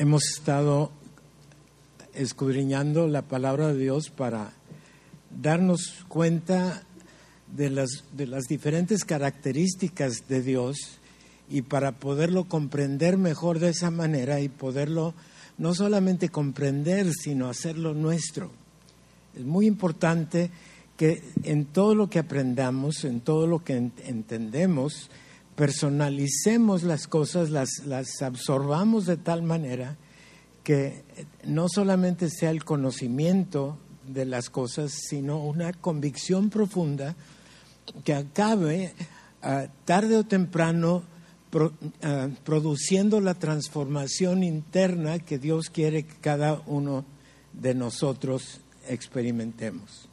hemos estado escudriñando la palabra de Dios para darnos cuenta de las, de las diferentes características de Dios y para poderlo comprender mejor de esa manera y poderlo no solamente comprender, sino hacerlo nuestro. Es muy importante que en todo lo que aprendamos, en todo lo que entendemos, personalicemos las cosas, las, las absorbamos de tal manera que no solamente sea el conocimiento de las cosas, sino una convicción profunda que acabe ah, tarde o temprano ah, produciendo la transformación interna que Dios quiere que cada uno de nosotros experimentemos.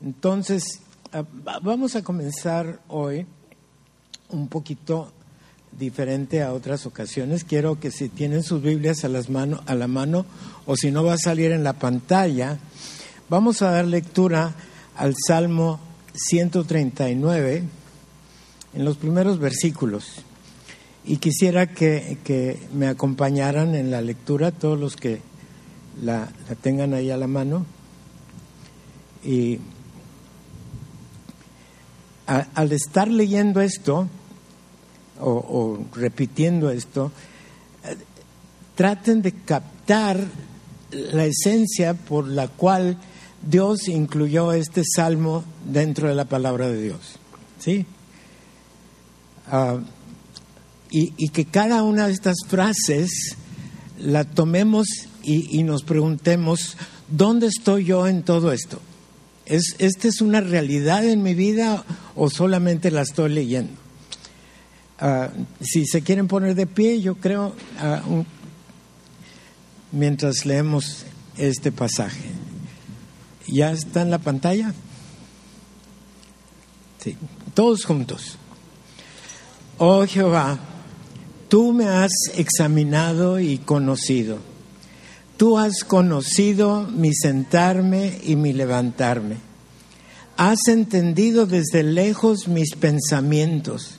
Entonces, ah, vamos a comenzar hoy un poquito diferente a otras ocasiones. Quiero que si tienen sus Biblias a, las a la mano o si no va a salir en la pantalla, vamos a dar lectura al Salmo 139 en los primeros versículos. Y quisiera que, me acompañaran en la lectura todos los que la, tengan ahí a la mano. Y al estar leyendo esto, o, repitiendo esto, traten de captar la esencia por la cual Dios incluyó este salmo dentro de la palabra de Dios. ¿Sí? Ah, y, que cada una de estas frases la tomemos y, y, nos preguntemos, ¿dónde estoy yo en todo esto? ¿Es, ¿Esta es una realidad en mi vida o solamente la estoy leyendo? Ah, si se quieren poner de pie, yo creo, ah, mientras leemos este pasaje. ¿Ya está en la pantalla? Sí, todos juntos. Oh Jehová, tú me has examinado y conocido. Tú has conocido mi sentarme y mi levantarme. Has entendido desde lejos mis pensamientos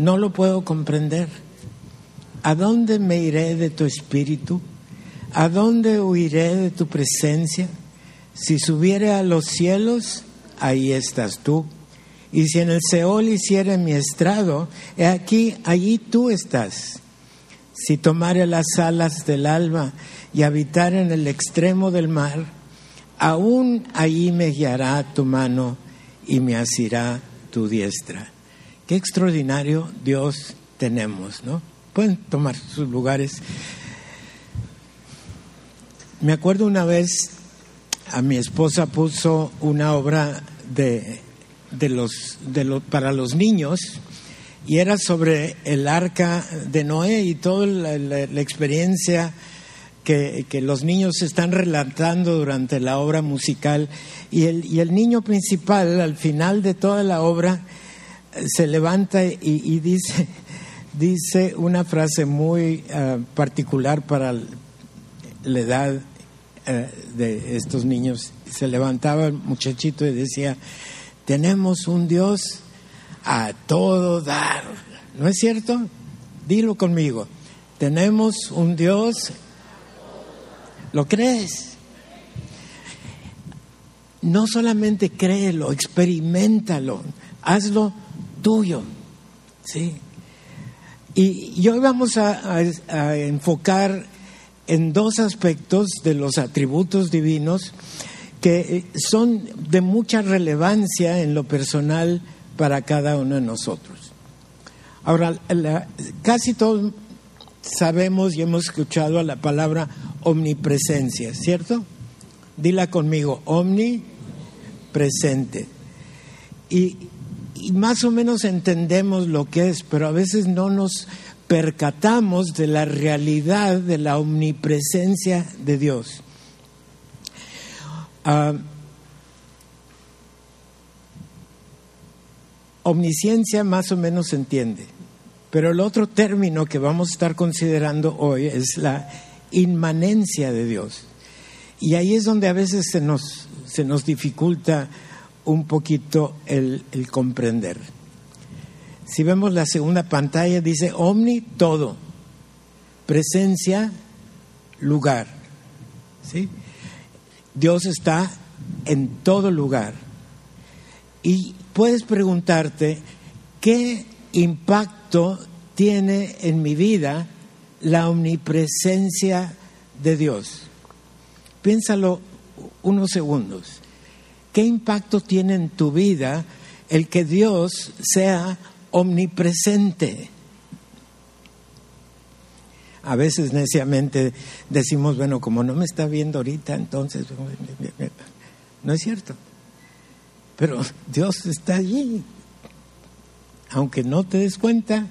no lo puedo comprender. ¿A dónde me iré de tu espíritu? ¿A dónde huiré de tu presencia? Si subiere a los cielos, ahí estás tú. Y si en el Seol hiciere mi estrado, he aquí, allí tú estás. Si tomare las alas del alba y habitar en el extremo del mar, aún allí me guiará tu mano y me asirá tu diestra. Qué extraordinario Dios tenemos, ¿no? Pueden tomar sus lugares. Me acuerdo una vez a mi esposa puso una obra de, de los, de para los niños y era sobre el arca de Noé y toda la, experiencia que, que, los niños están relatando durante la obra musical. Y el, y el niño principal, al final de toda la obra, se levanta y, dice, dice una frase muy eh, particular para la edad eh, de estos niños. Se levantaba el muchachito y decía, tenemos un Dios a todo dar. ¿No es cierto? Dilo conmigo. Tenemos un Dios. ¿Lo crees? No solamente créelo, experimentalo, hazlo tuyo. ¿sí? Y, hoy vamos a, enfocar en dos aspectos de los atributos divinos que eh, son de mucha relevancia en lo personal para cada uno de nosotros. Ahora, casi todos sabemos y hemos escuchado la palabra omnipresencia, ¿cierto? Dila conmigo, omnipresente. Y, y más o menos entendemos lo que es, pero a veces no nos percatamos de la realidad de la omnipresencia de Dios. Ah, omnisciencia más o menos se entiende, pero el otro término que vamos a estar considerando hoy es la inmanencia de Dios. Y ahí es donde a veces se nos, se nos dificulta un poquito el, comprender. Si vemos la segunda pantalla, dice omni, todo. Presencia, lugar. ¿Sí? Dios está en todo lugar. Y puedes preguntarte, ¿qué impacto tiene en mi vida la omnipresencia de Dios? Piénsalo unos segundos. ¿Qué impacto tiene en tu vida el que Dios sea omnipresente? A veces neciamente decimos, bueno, como no me está viendo ahorita, entonces no es cierto. Pero Dios está allí. Aunque no te des cuenta,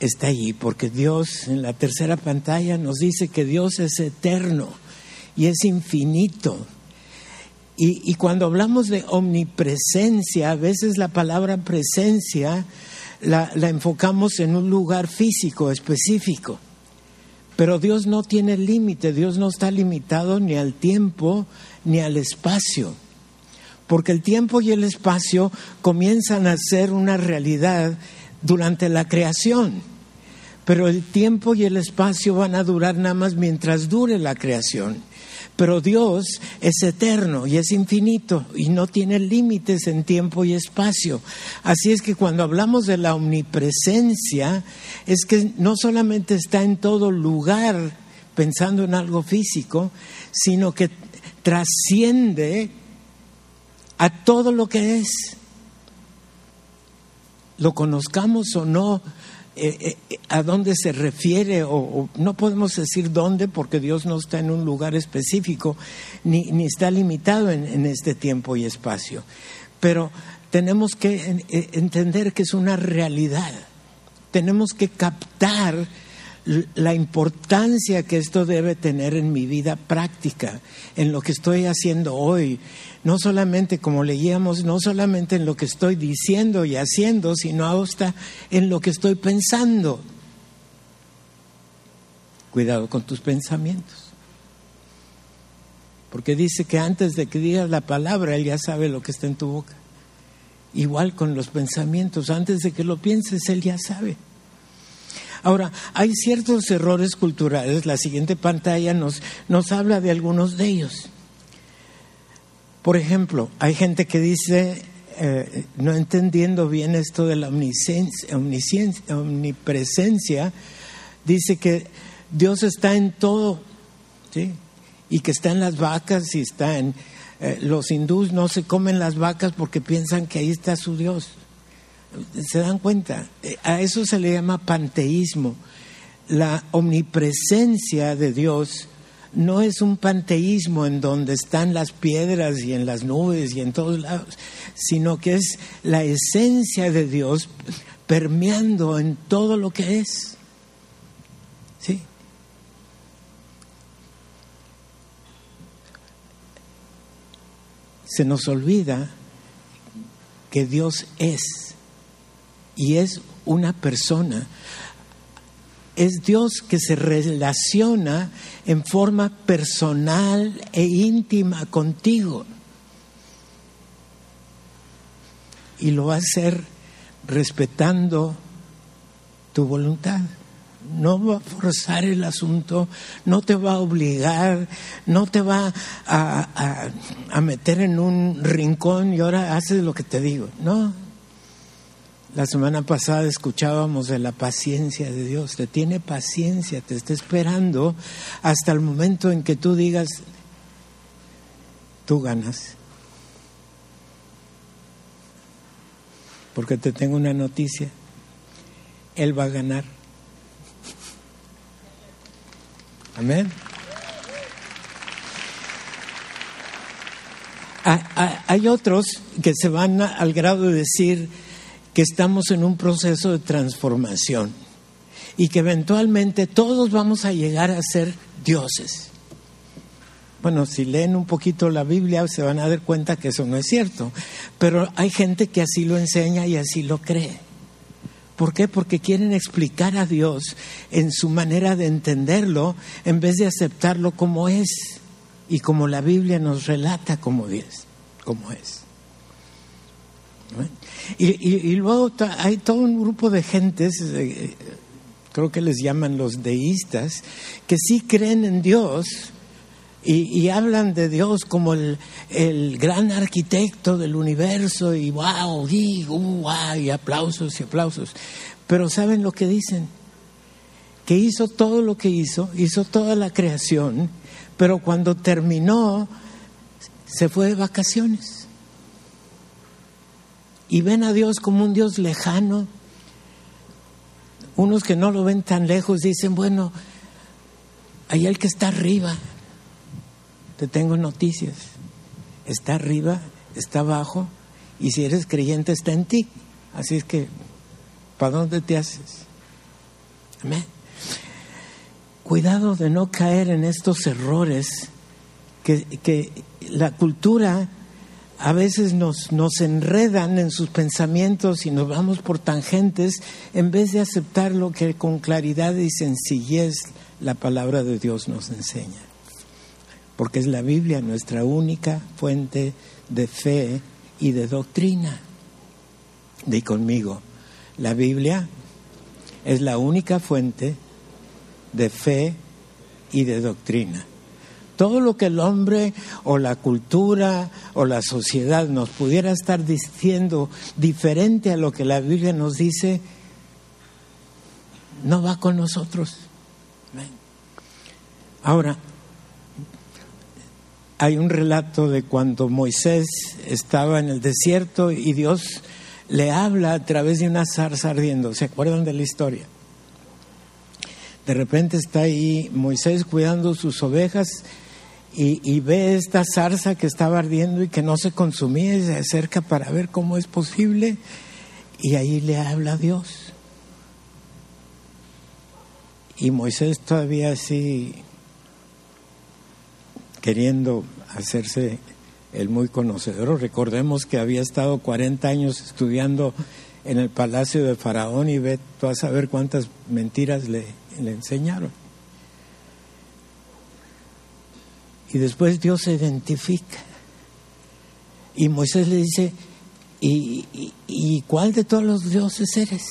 está allí, porque Dios en la tercera pantalla nos dice que Dios es eterno y es infinito. Y, cuando hablamos de omnipresencia, a veces la palabra presencia la, la enfocamos en un lugar físico específico. Pero Dios no tiene límite, Dios no está limitado ni al tiempo ni al espacio, porque el tiempo y el espacio comienzan a ser una realidad durante la creación, pero el tiempo y el espacio van a durar nada más mientras dure la creación. Pero Dios es eterno y es infinito y no tiene límites en tiempo y espacio. Así es que cuando hablamos de la omnipresencia, es que no solamente está en todo lugar pensando en algo físico, sino que trasciende a todo lo que es. Lo conozcamos o no, eh, eh, a dónde se refiere, o, no podemos decir dónde porque Dios no está en un lugar específico, ni, ni está limitado en, este tiempo y espacio. Pero tenemos que eh, entender que es una realidad, tenemos que captar la importancia que esto debe tener en mi vida práctica, en lo que estoy haciendo hoy, no solamente como leíamos, no solamente en lo que estoy diciendo y haciendo, sino hasta en lo que estoy pensando. Cuidado con tus pensamientos. Porque dice que antes de que digas la palabra, Él ya sabe lo que está en tu boca. Igual con los pensamientos, antes de que lo pienses, Él ya sabe. Ahora, hay ciertos errores culturales, la siguiente pantalla nos, nos habla de algunos de ellos. Por ejemplo, hay gente que dice, eh, no entendiendo bien esto de la omnipresencia, dice que Dios está en todo, ¿sí? y que está en las vacas y está en... Eh, los hindús no se comen las vacas porque piensan que ahí está su Dios. ¿Se dan cuenta? Eh, a eso se le llama panteísmo. La omnipresencia de Dios no es un panteísmo en donde están las piedras y en las nubes y en todos lados, sino que es la esencia de Dios permeando en todo lo que es. ¿Sí? Se nos olvida que Dios es y es una persona. Es Dios que se relaciona en forma personal e íntima contigo. Y lo va a hacer respetando tu voluntad. No va a forzar el asunto, no te va a obligar, no te va a, a meter en un rincón y ahora haces lo que te digo. No, la semana pasada escuchábamos de la paciencia de Dios. Te tiene paciencia, te está esperando hasta el momento en que tú digas, tú ganas. Porque te tengo una noticia. Él va a ganar. Amén. Hay otros que se van al grado de decir, que estamos en un proceso de transformación. y que eventualmente todos vamos a llegar a ser dioses. Bueno, si leen un poquito la Biblia se van a dar cuenta que eso no es cierto, pero hay gente que así lo enseña y así lo cree. ¿Por qué? Porque quieren explicar a Dios en su manera de entenderlo en vez de aceptarlo como es y como la Biblia nos relata como es. Como es. Y, luego hay todo un grupo de gentes, eh, creo que les llaman los deístas, que sí creen en Dios, y, hablan de Dios como el, gran arquitecto del universo y wow, y, uh, y aplausos y aplausos. Pero ¿saben lo que dicen? Que hizo todo lo que hizo, hizo toda la creación, pero cuando terminó se fue de vacaciones. Y ven a Dios como un Dios lejano. Unos que no lo ven tan lejos dicen, bueno, hay el que está arriba, te tengo noticias. Está arriba, está abajo, y si eres creyente está en ti. Así es que, ¿para dónde te haces? Amén. Cuidado de no caer en estos errores que, que la cultura a veces nos, nos enredan en sus pensamientos y nos vamos por tangentes en vez de aceptar lo que con claridad y sencillez la palabra de Dios nos enseña porque es la Biblia nuestra única fuente de fe y de doctrina. Di conmigo, la Biblia es la única fuente de fe y de doctrina. Todo lo que el hombre o la cultura o la sociedad nos pudiera estar diciendo diferente a lo que la Biblia nos dice, no va con nosotros. Ahora, hay un relato de cuando Moisés estaba en el desierto y Dios le habla a través de una zarza ardiendo. ¿Se acuerdan de la historia? De repente está ahí Moisés cuidando sus ovejas y, ve esta zarza que estaba ardiendo y que no se consumía y se acerca para ver cómo es posible y ahí le habla Dios. Y Moisés todavía así queriendo hacerse el muy conocedor. Recordemos que había estado 40 años estudiando en el palacio de Faraón y ve tú a saber cuántas mentiras le, le enseñaron. Y después Dios se identifica. Y Moisés le dice, ¿y, cuál de todos los dioses eres?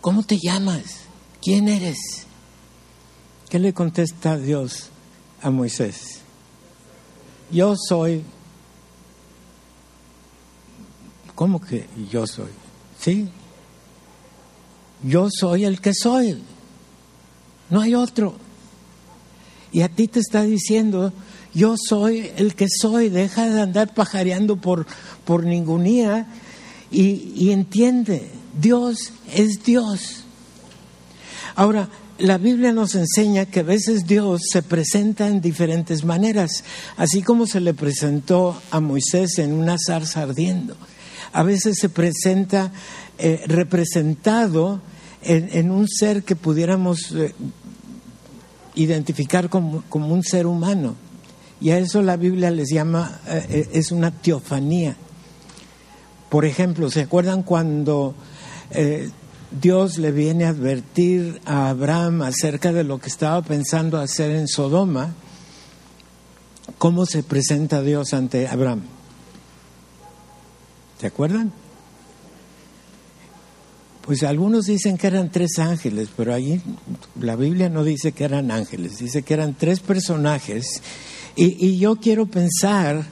¿Cómo te llamas? ¿Quién eres? ¿Qué le contesta Dios? a Moisés, yo soy, ¿cómo que yo soy? ¿Sí? Yo soy el que soy, no hay otro. Y a ti te está diciendo, yo soy el que soy, deja de andar pajareando por, por ningunía y, y entiende, Dios es Dios. Ahora, la Biblia nos enseña que a veces Dios se presenta en diferentes maneras, así como se le presentó a Moisés en una zarza ardiendo. A veces se presenta eh, representado en, un ser que pudiéramos eh, identificar como, un ser humano. Y a eso la Biblia les llama, eh, es una teofanía. Por ejemplo, ¿se acuerdan cuando Dios le viene a advertir a Abraham acerca de lo que estaba pensando hacer en Sodoma, ¿cómo se presenta Dios ante Abraham? ¿Se acuerdan? Pues algunos dicen que eran tres ángeles, pero ahí la Biblia no dice que eran ángeles, dice que eran tres personajes. Y, y yo quiero pensar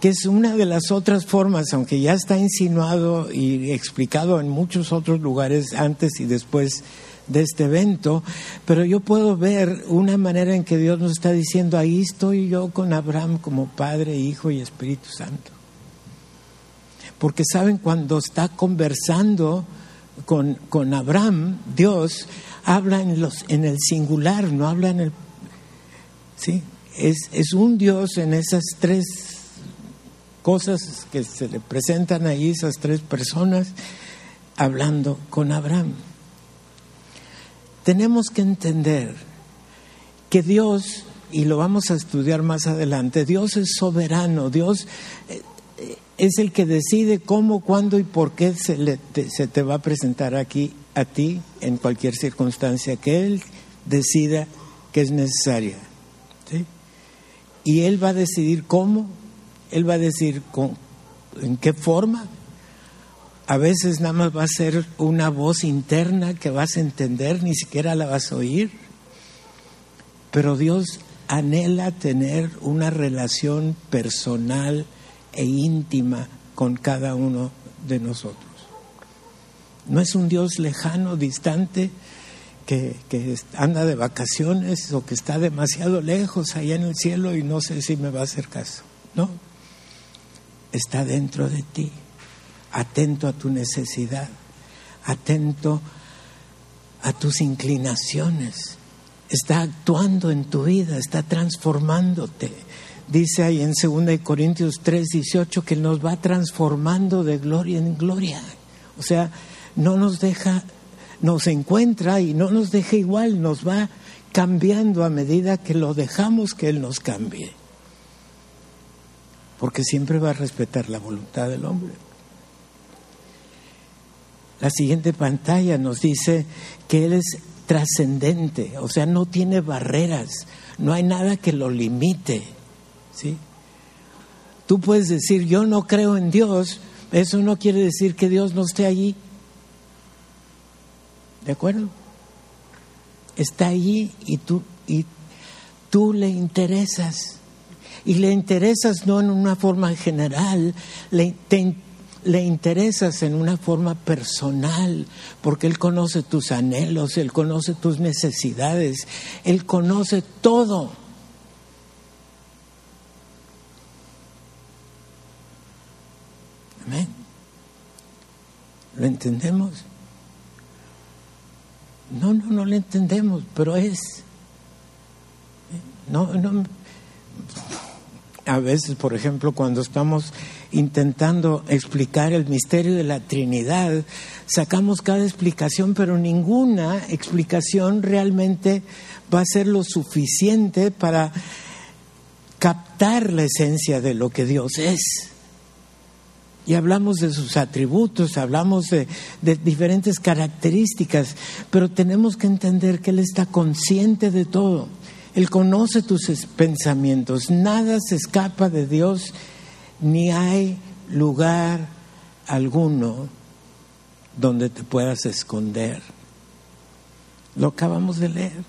que es una de las otras formas, aunque ya está insinuado y explicado en muchos otros lugares antes y después de este evento, pero yo puedo ver una manera en que Dios nos está diciendo, ahí estoy yo con Abraham como Padre, Hijo y Espíritu Santo. Porque saben, cuando está conversando con, con Abraham, Dios habla en, los, en el singular, no habla en el... Sí, es, es un Dios en esas tres cosas que se le presentan ahí esas tres personas hablando con Abraham. tenemos que entender que Dios, y lo vamos a estudiar más adelante, Dios es soberano, Dios eh, es el que decide cómo, cuándo y por qué se, te, va a presentar aquí a ti en cualquier circunstancia que Él decida que es necesaria. Y Él va a decidir cómo, Él va a decir con, en qué forma. A veces nada más va a ser una voz interna que vas a entender, ni siquiera la vas a oír. Pero Dios anhela tener una relación personal e íntima con cada uno de nosotros. No es un Dios lejano, distante, que, que, anda de vacaciones o que está demasiado lejos allá en el cielo y no sé si me va a hacer caso. No, está dentro de ti, atento a tu necesidad, atento a tus inclinaciones, está actuando en tu vida, está transformándote. Dice ahí en 2 Corintios 3, 18 que nos va transformando de gloria en gloria. O sea, no nos deja, nos encuentra y no nos deja igual, nos va cambiando a medida que lo dejamos que Él nos cambie porque siempre va a respetar la voluntad del hombre. La siguiente pantalla nos dice que Él es trascendente, o sea, no tiene barreras, no hay nada que lo limite. ¿Sí? Tú puedes decir, yo no creo en Dios, eso no quiere decir que Dios no esté allí. ¿De acuerdo? Está allí y tú, y tú le interesas y le interesas no en una forma general, le, le interesas en una forma personal, porque Él conoce tus anhelos, Él conoce tus necesidades, Él conoce todo. Amén. ¿Lo entendemos? No, no, no lo entendemos, pero es. No, no, a veces, por ejemplo, cuando estamos intentando explicar el misterio de la Trinidad, sacamos cada explicación, pero ninguna explicación realmente va a ser lo suficiente para captar la esencia de lo que Dios es. Y hablamos de sus atributos, hablamos de, diferentes características, pero tenemos que entender que Él está consciente de todo él conoce tus pensamientos. Nada se escapa de Dios, ni hay lugar alguno donde te puedas esconder. Lo acabamos de leer.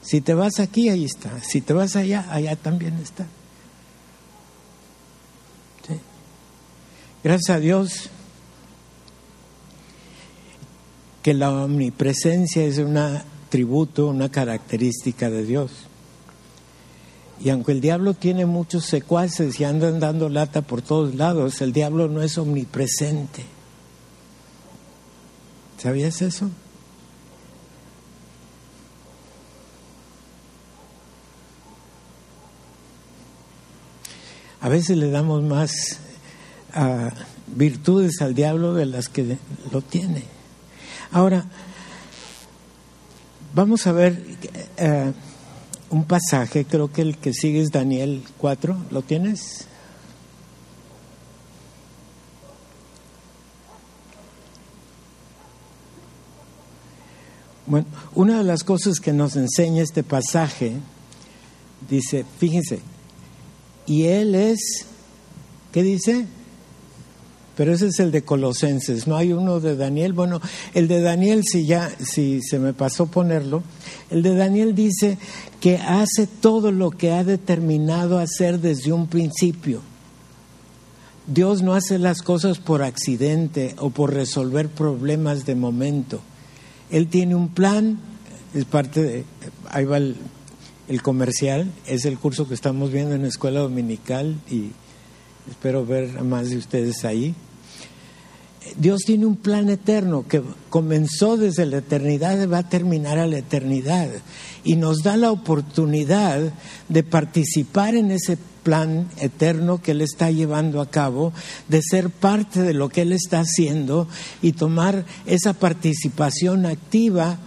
Si te vas aquí, ahí está. Si te vas allá, allá también está. Gracias a Dios que la omnipresencia es una tributo, una característica de Dios. Y aunque el diablo tiene muchos secuaces y andan dando lata por todos lados, el diablo no es omnipresente. ¿Sabías eso? A veces le damos más virtudes al diablo de las que lo tiene. Ahora, Vamos a ver eh, un pasaje, creo que el que sigue es Daniel 4, ¿lo tienes? Bueno, una de las cosas que nos enseña este pasaje, dice, fíjense, y él es, ¿qué dice? Pero ese es el de Colosenses, no hay uno de Daniel. Bueno, el de Daniel, si ya, si se me pasó ponerlo, el de Daniel dice que hace todo lo que ha determinado hacer desde un principio. Dios no hace las cosas por accidente o por resolver problemas de momento. Él tiene un plan, es parte de, ahí va el, el comercial, es el curso que estamos viendo en la escuela dominical y espero ver a más de ustedes ahí. Dios tiene un plan eterno que comenzó desde la eternidad y va a terminar a la eternidad. Y nos da la oportunidad de participar en ese plan eterno que Él está llevando a cabo, de ser parte de lo que Él está haciendo y tomar esa participación activa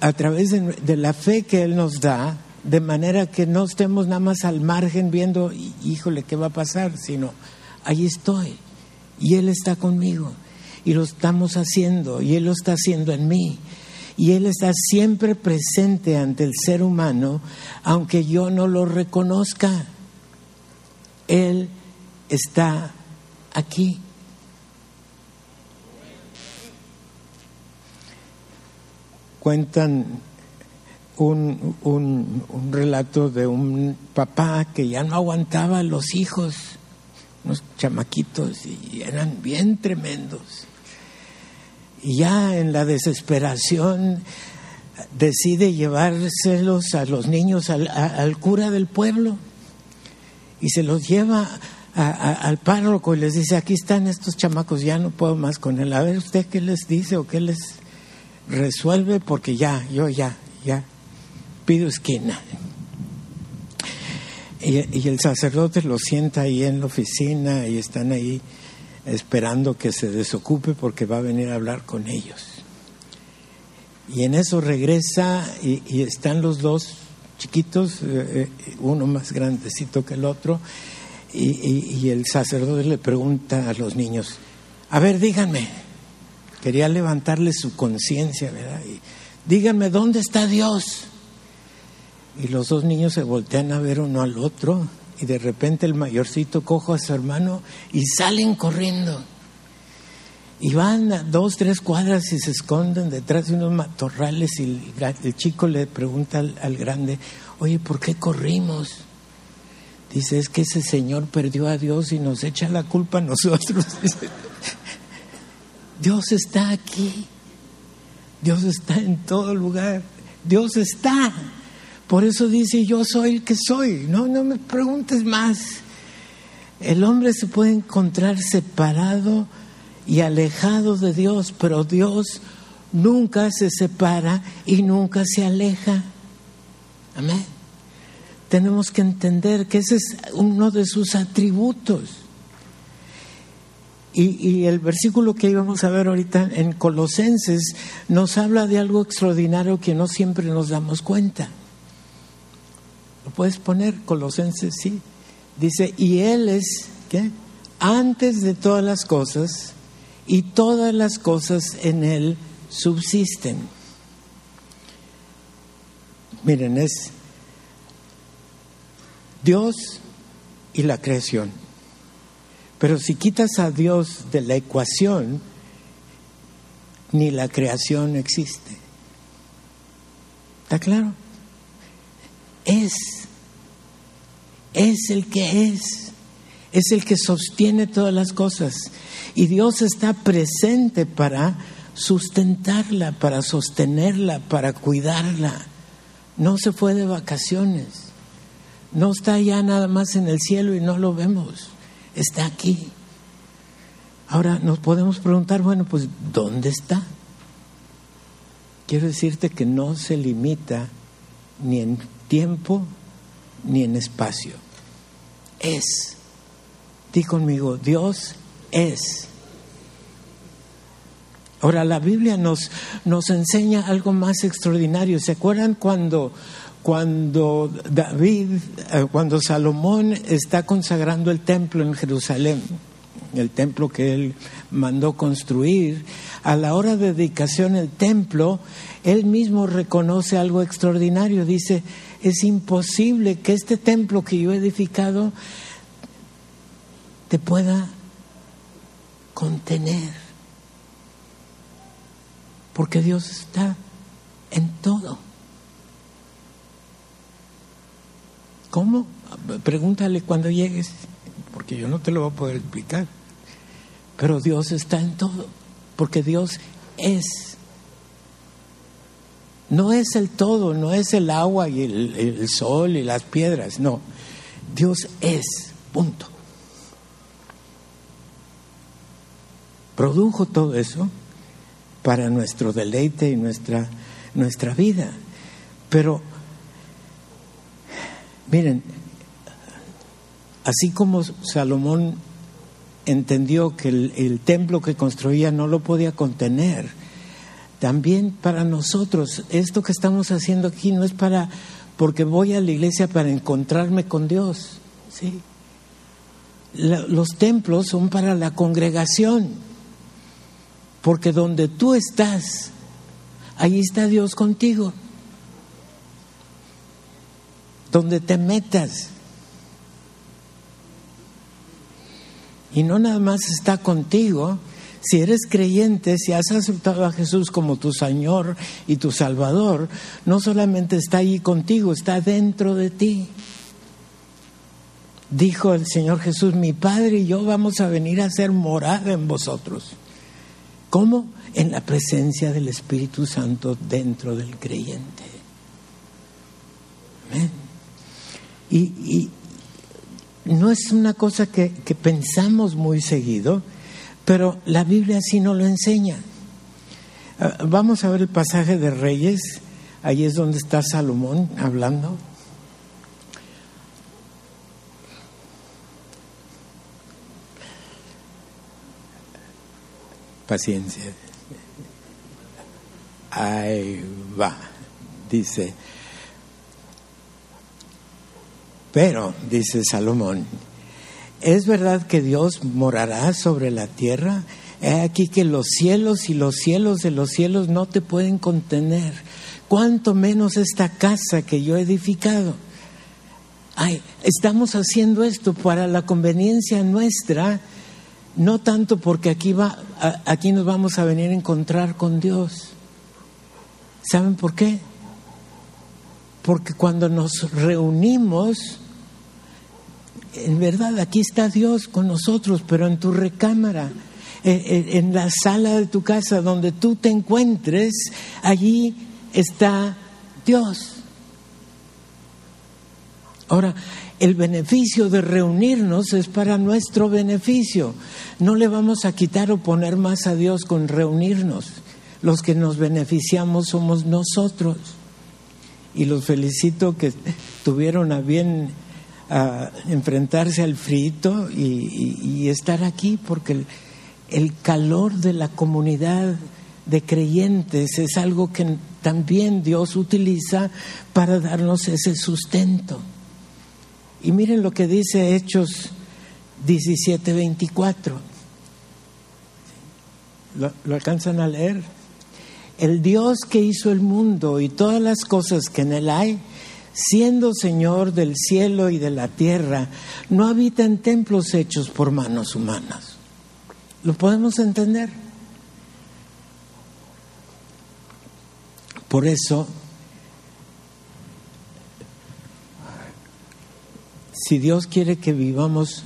a través de, la fe que Él nos da, de manera que no estemos nada más al margen viendo, híjole, ¿qué va a pasar? Sino, ahí estoy y Él está conmigo y lo estamos haciendo y Él lo está haciendo en mí. Y Él está siempre presente ante el ser humano, aunque yo no lo reconozca. Él está aquí. Cuentan un, un, relato de un papá que ya no aguantaba a los hijos, unos chamaquitos, y eran bien tremendos. Y ya en la desesperación decide llevárselos a los niños al, al cura del pueblo y se los lleva al párroco y les dice, aquí están estos chamacos, ya no puedo más con él. A ver usted qué les dice o qué les resuelve, porque ya, yo ya, ya pido esquina. Y, el sacerdote lo sienta ahí en la oficina y están ahí esperando que se desocupe porque va a venir a hablar con ellos. Y en eso regresa y, están los dos chiquitos, eh, eh, uno más grandecito que el otro, y, el sacerdote le pregunta a los niños, a ver, díganme, quería levantarle su conciencia, ¿verdad? Díganme, ¿dónde está Dios? Y los dos niños se voltean a ver uno al otro y de repente el mayorcito cojo a su hermano y salen corriendo. Y van a dos, tres cuadras y se esconden detrás de unos matorrales y el, chico le pregunta al, grande, oye, ¿por qué corrimos? Dice, es que ese señor perdió a Dios y nos echa la culpa a nosotros. Dios está aquí. Dios está en todo lugar. Dios está. Por eso dice, yo soy el que soy. No, no me preguntes más. El hombre se puede encontrar separado y alejado de Dios, pero Dios nunca se separa y nunca se aleja. Amén. Tenemos que entender que ese es uno de sus atributos. Y, y, el versículo que íbamos a ver ahorita en Colosenses nos habla de algo extraordinario que no siempre nos damos cuenta puedes poner? Colosenses, sí. Dice, y Él es, ¿qué? Antes de todas las cosas, y todas las cosas en Él subsisten. Miren, es Dios y la creación. Pero si quitas a Dios de la ecuación, ni la creación existe. ¿Está claro? Es es el que es, es el que sostiene todas las cosas. Y Dios está presente para sustentarla, para sostenerla, para cuidarla. No se fue de vacaciones, no está ya nada más en el cielo y no lo vemos, está aquí. Ahora nos podemos preguntar, bueno, pues ¿dónde está? Quiero decirte que no se limita ni en tiempo ni en espacio. Es. Di conmigo, Dios es. Ahora, la Biblia nos, nos enseña algo más extraordinario. ¿Se acuerdan cuando, cuando David, eh, cuando Salomón está consagrando el templo en Jerusalén? el templo que él mandó construir, a la hora de dedicación el templo, él mismo reconoce algo extraordinario. Dice, es imposible que este templo que yo he edificado te pueda contener. Porque Dios está en todo. ¿Cómo? Pregúntale cuando llegues, porque yo no te lo voy a poder explicar. Pero Dios está en todo, porque Dios es. No es el todo, no es el agua y el, sol y las piedras, no. Dios es, punto. Produjo todo eso para nuestro deleite y nuestra, nuestra vida. Pero, miren, así como Salomón entendió que el, templo que construía no lo podía contener, también para nosotros. Esto que estamos haciendo aquí no es para, porque voy a la iglesia para encontrarme con Dios. ¿sí? los templos son para la congregación, porque donde tú estás, ahí está Dios contigo. Donde te metas. Y no nada más está contigo, si eres creyente, si has aceptado a Jesús como tu Señor y tu Salvador, no solamente está ahí contigo, está dentro de ti. Dijo el Señor Jesús, mi Padre y yo vamos a venir a ser morada en vosotros. ¿Cómo? En la presencia del Espíritu Santo dentro del creyente. Amén. Y, no es una cosa que, que pensamos muy seguido, pero la Biblia así no lo enseña. Ah, vamos a ver el pasaje de Reyes, ahí es donde está Salomón hablando. Paciencia. Ahí va, dice. Pero, dice Salomón, ¿Es verdad que Dios morará sobre la tierra? He aquí que los cielos y los cielos de los cielos no te pueden contener, cuanto menos esta casa que yo he edificado. Ay, estamos haciendo esto para la conveniencia nuestra, no tanto porque aquí, va, aquí nos vamos a venir a encontrar con Dios. ¿Saben por qué? Porque cuando nos reunimos, en verdad aquí está Dios con nosotros, pero en tu recámara, en la sala de tu casa donde tú te encuentres, allí está Dios. Ahora, el beneficio de reunirnos es para nuestro beneficio. No le vamos a quitar o poner más a Dios con reunirnos. Los que nos beneficiamos somos nosotros. Y los felicito que tuvieron a bien a enfrentarse al frito y, estar aquí porque el, calor de la comunidad de creyentes es algo que también Dios utiliza para darnos ese sustento. Y miren lo que dice Hechos 17:24. ¿Lo, ¿Lo alcanzan a leer? El Dios que hizo el mundo y todas las cosas que en él hay, siendo Señor del cielo y de la tierra, no habita en templos hechos por manos humanas. ¿Lo podemos entender? Por eso, si Dios quiere que vivamos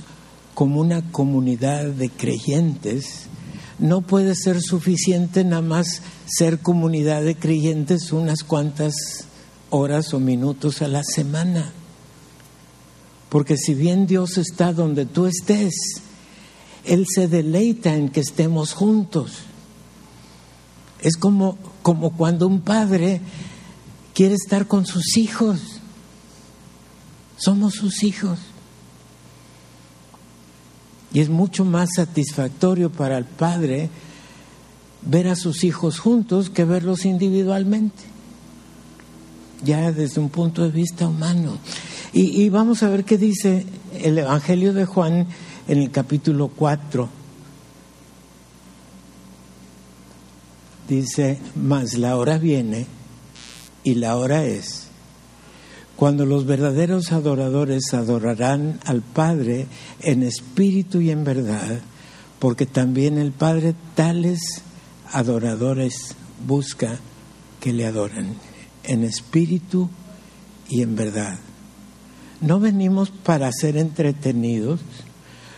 como una comunidad de creyentes, no puede ser suficiente nada más ser comunidad de creyentes unas cuantas horas o minutos a la semana. Porque si bien Dios está donde tú estés, Él se deleita en que estemos juntos. Es como, como cuando un padre quiere estar con sus hijos. Somos sus hijos. Y es mucho más satisfactorio para el padre ver a sus hijos juntos que verlos individualmente ya desde un punto de vista humano. Y, vamos a ver qué dice el Evangelio de Juan en el capítulo 4. Dice, mas la hora viene y la hora es cuando los verdaderos adoradores adorarán al Padre en espíritu y en verdad, porque también el Padre tales adoradores busca que le adoren en espíritu y en verdad. No venimos para ser entretenidos,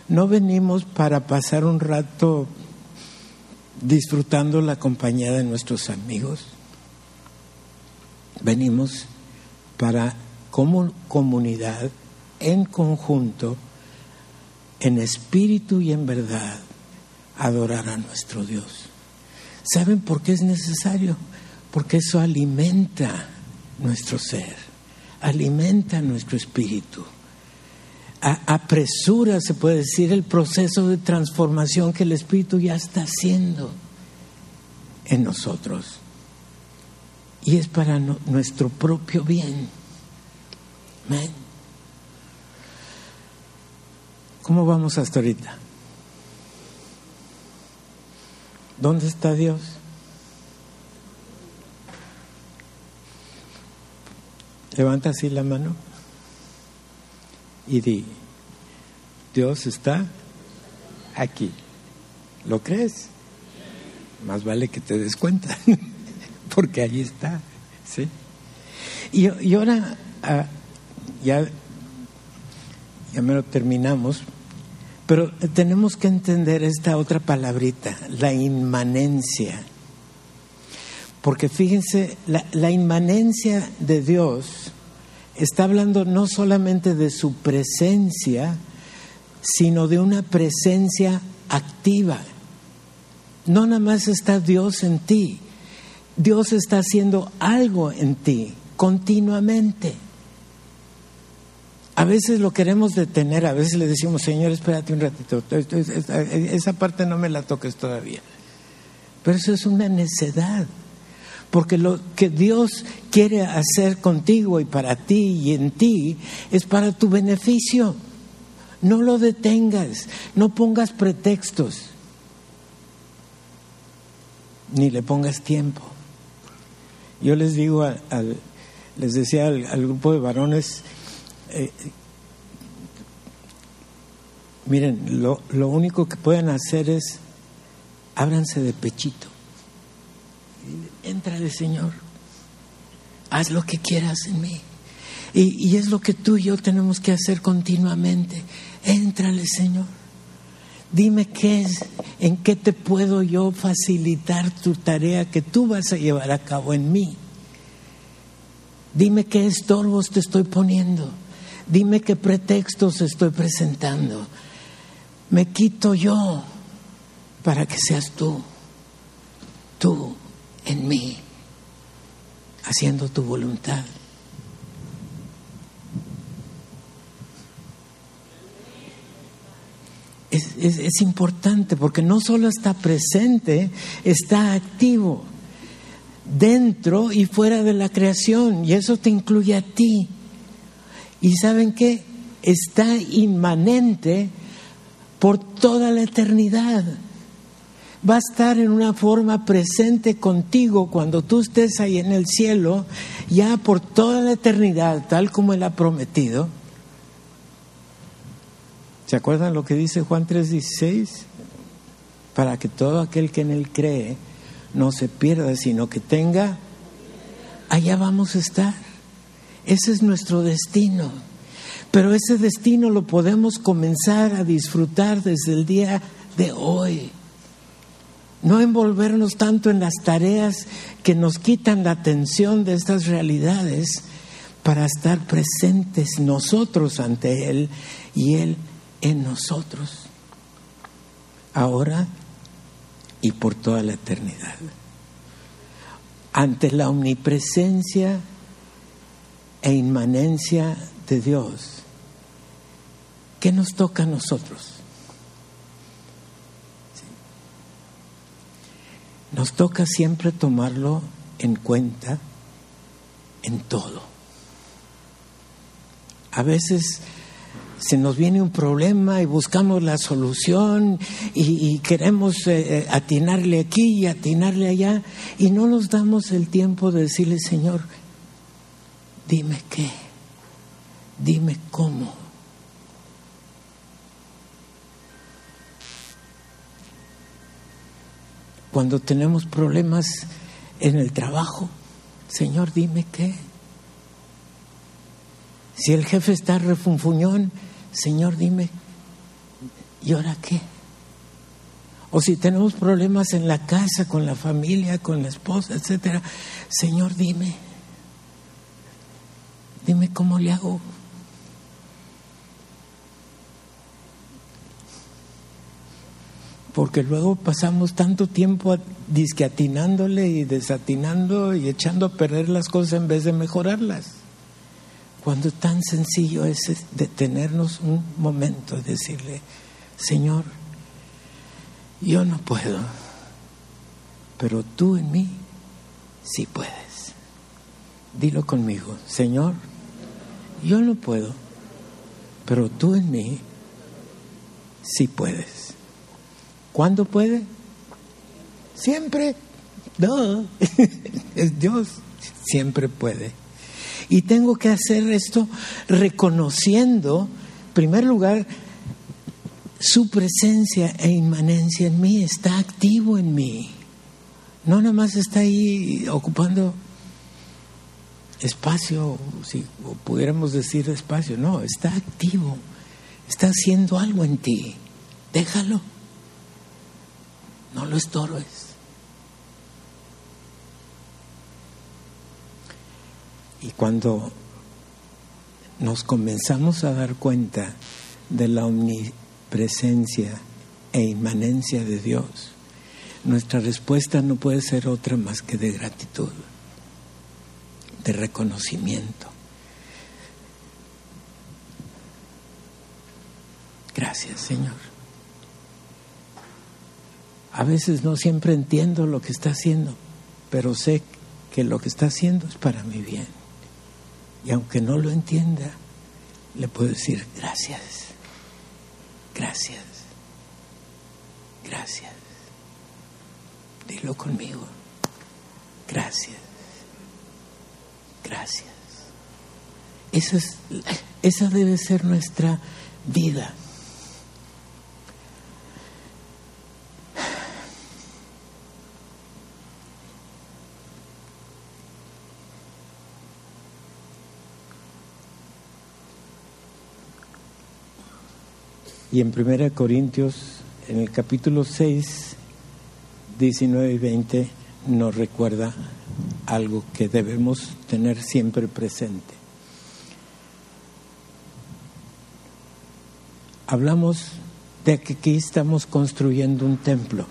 no venimos para pasar un rato disfrutando la compañía de nuestros amigos. Venimos para como comunidad, en conjunto, en espíritu y en verdad, adorar a nuestro Dios. ¿Saben por qué es necesario? Porque eso alimenta nuestro ser, alimenta nuestro espíritu, apresura, se puede decir, el proceso de transformación que el espíritu ya está haciendo en nosotros. y es para nuestro propio bien. ¿Cómo vamos hasta ahorita? ¿Dónde está Dios? Levanta así la mano y di, Dios está aquí. ¿Lo crees? Más vale que te des cuenta, porque allí está. ¿sí? Y, ahora, ah, ya, ya me lo terminamos, pero tenemos que entender esta otra palabrita, la inmanencia. Porque fíjense, la, inmanencia de Dios está hablando no solamente de su presencia, sino de una presencia activa. No nada más está Dios en ti, Dios está haciendo algo en ti continuamente. A veces lo queremos detener, a veces le decimos, Señor, espérate un ratito, esa parte no me la toques todavía. Pero eso es una necedad, porque lo que Dios quiere hacer contigo y para ti y en ti es para tu beneficio. No lo detengas, no pongas pretextos, ni le pongas tiempo. Yo les digo, al, les decía al, grupo de varones, eh, miren, lo único que pueden hacer es ábranse de pechito. Entrale, Señor. Haz lo que quieras en mí. Y, es lo que tú y yo tenemos que hacer continuamente. Éntrale, Señor. Dime qué es, en qué te puedo yo facilitar tu tarea que tú vas a llevar a cabo en mí. Dime qué estorbos te estoy poniendo. Dime qué pretextos estoy presentando. Me quito yo para que seas tú en mí, haciendo tu voluntad. es, importante porque no solo está presente, está activo dentro y fuera de la creación y eso te incluye a ti. Y saben qué? Está inmanente por toda la eternidad. Va a estar en una forma presente contigo cuando tú estés ahí en el cielo, ya por toda la eternidad, tal como Él ha prometido. ¿Se acuerdan lo que dice Juan 3:16? Para que todo aquel que en él cree no se pierda, sino que tenga, allá vamos a estar. Ese es nuestro destino. Pero ese destino lo podemos comenzar a disfrutar desde el día de hoy. No envolvernos tanto en las tareas que nos quitan la atención de estas realidades para estar presentes nosotros ante Él y Él en nosotros, ahora y por toda la eternidad. Ante la omnipresencia e inmanencia de Dios, ¿qué nos toca a nosotros? Nos toca siempre tomarlo en cuenta en todo. A veces se nos viene un problema y buscamos la solución y, queremos eh, eh, atinarle aquí y atinarle allá y no nos damos el tiempo de decirle, Señor, dime qué, dime cómo. Cuando tenemos problemas en el trabajo, Señor, dime qué. Si el jefe está refunfuñón, Señor, dime, ¿y ahora qué? O si tenemos problemas en la casa, con la familia, con la esposa, etcétera, Señor, dime, dime cómo le hago. Porque luego pasamos tanto tiempo disqueatinándole y desatinando y echando a perder las cosas en vez de mejorarlas. Cuando tan sencillo es detenernos un momento y decirle, Señor, yo no puedo, pero tú en mí sí puedes. Dilo conmigo, Señor, yo no puedo, pero tú en mí sí puedes. ¿Cuándo puede? Siempre. No, es Dios, siempre puede. Y tengo que hacer esto reconociendo, en primer lugar, su presencia e inmanencia en mí, está activo en mí. No nada más está ahí ocupando espacio, si pudiéramos decir espacio, no, está activo, está haciendo algo en ti. Déjalo, no lo estorbes. Y cuando nos comenzamos a dar cuenta de la omnipresencia e inmanencia de Dios, nuestra respuesta no puede ser otra más que de gratitud de reconocimiento. Gracias, Señor. A veces no siempre entiendo lo que está haciendo, pero sé que lo que está haciendo es para mi bien. Y aunque no lo entienda, le puedo decir gracias, gracias, gracias. Dilo conmigo, gracias. Gracias. Esa, es, esa debe ser nuestra vida. Y en 1 Corintios, en el capítulo 6, 19 y 20, nos recuerda algo que debemos tener siempre presente. Hablamos de que aquí estamos construyendo un templo.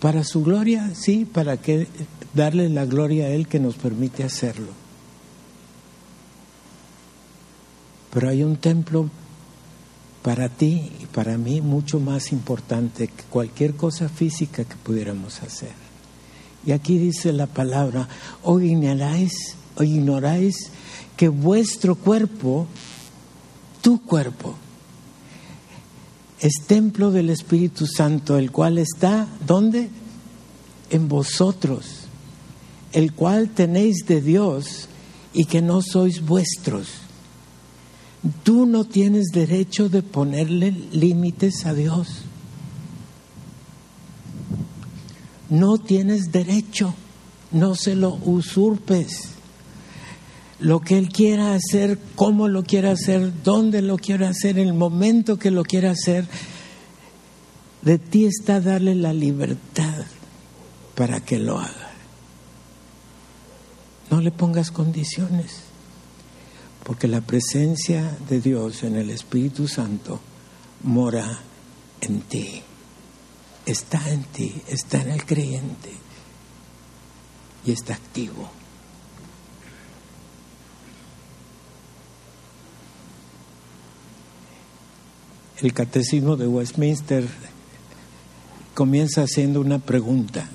Para su gloria, sí, para que darle la gloria a Él que nos permite hacerlo. Pero hay un templo para ti y para mí mucho más importante que cualquier cosa física que pudiéramos hacer. Y aquí dice la palabra, o ignoráis, o ignoráis que vuestro cuerpo, tu cuerpo, es templo del Espíritu Santo, el cual está, ¿dónde? En vosotros, el cual tenéis de Dios y que no sois vuestros. Tú no tienes derecho de ponerle límites a Dios. No tienes derecho, no se lo usurpes. Lo que Él quiera hacer, cómo lo quiera hacer, dónde lo quiera hacer, el momento que lo quiera hacer, de ti está darle la libertad para que lo haga. No le pongas condiciones, porque la presencia de Dios en el Espíritu Santo mora en ti está en ti, está en el creyente y está activo. El catecismo de Westminster comienza haciendo una pregunta.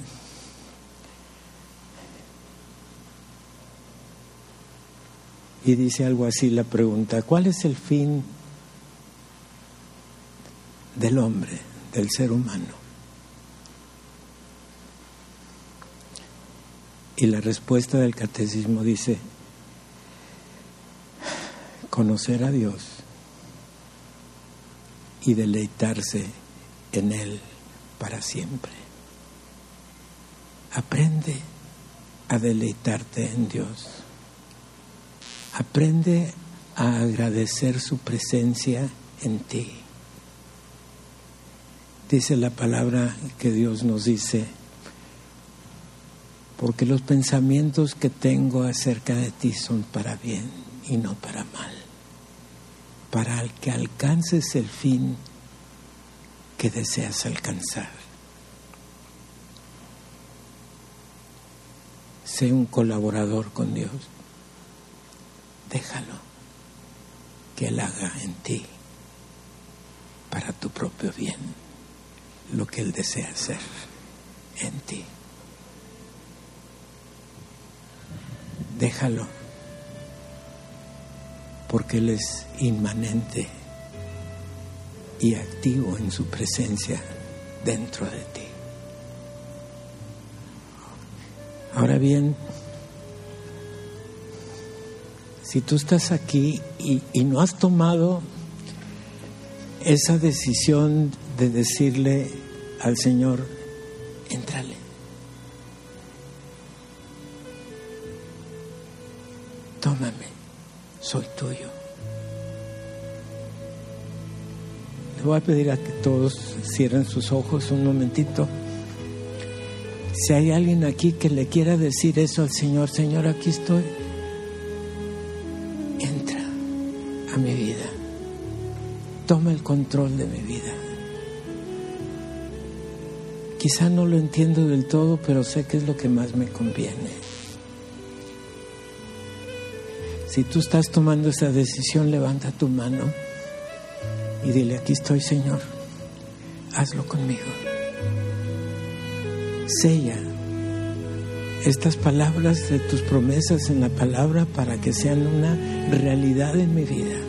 Y dice algo así la pregunta, ¿cuál es el fin del hombre, del ser humano? Y la respuesta del catecismo dice, conocer a Dios y deleitarse en Él para siempre. Aprende a deleitarte en Dios. Aprende a agradecer su presencia en ti. Dice la palabra que Dios nos dice, porque los pensamientos que tengo acerca de ti son para bien y no para mal, para que alcances el fin que deseas alcanzar. Sé un colaborador con Dios. Déjalo que Él haga en ti para tu propio bien lo que Él desea hacer en ti. Déjalo, porque Él es inmanente y activo en su presencia dentro de ti. Ahora bien, si tú estás aquí y, no has tomado esa decisión de decirle al Señor, entrale. Tómame, soy tuyo. Le voy a pedir a que todos cierren sus ojos un momentito. Si hay alguien aquí que le quiera decir eso al Señor, Señor, aquí estoy, a mi vida, toma el control de mi vida. Quizá no lo entiendo del todo, pero sé que es lo que más me conviene. Si tú estás tomando esa decisión, levanta tu mano y dile, aquí estoy Señor, hazlo conmigo. Sella estas palabras de tus promesas en la palabra para que sean una realidad en mi vida.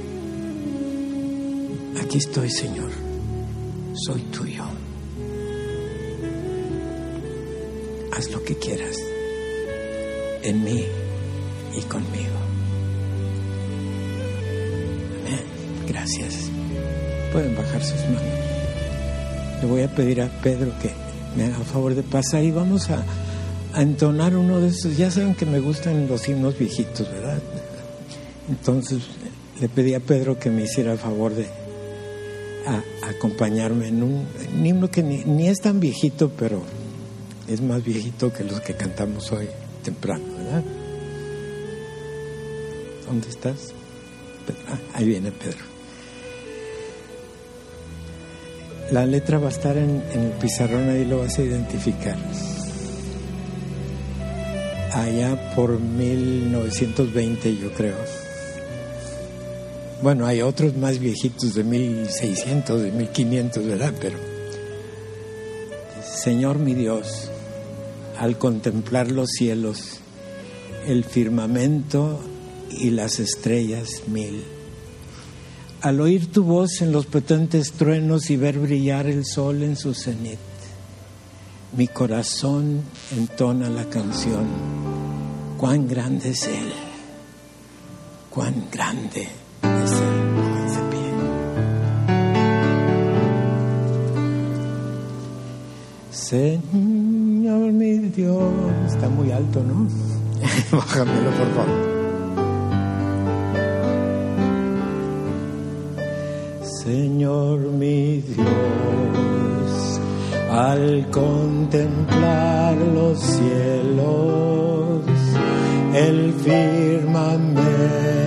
Aquí estoy Señor, soy tuyo. Haz lo que quieras en mí y conmigo. Gracias. Pueden bajar sus manos. Le voy a pedir a Pedro que me haga favor de pasar y vamos a, entonar uno de esos. Ya saben que me gustan los himnos viejitos, ¿verdad? Entonces le pedí a Pedro que me hiciera el favor de acompañarme en un, himno que ni, ni, es tan viejito, pero es más viejito que los que cantamos hoy temprano, ¿verdad? ¿Dónde estás? Ah, ahí viene Pedro. La letra va a estar en, el pizarrón, ahí lo vas a identificar. Allá por 1920, yo creo. Bueno, hay otros más viejitos de 1600, de 1500, ¿verdad? Pero, Señor mi Dios, al contemplar los cielos, el firmamento y las estrellas mil al oír tu voz en los potentes truenos y ver brillar el sol en su cenit, mi corazón entona la canción, cuán grande es Él, cuán grande Señor mi Dios, está muy alto, ¿no? Bájamelo, por favor. Señor mi Dios, al contemplar los cielos, el firmamento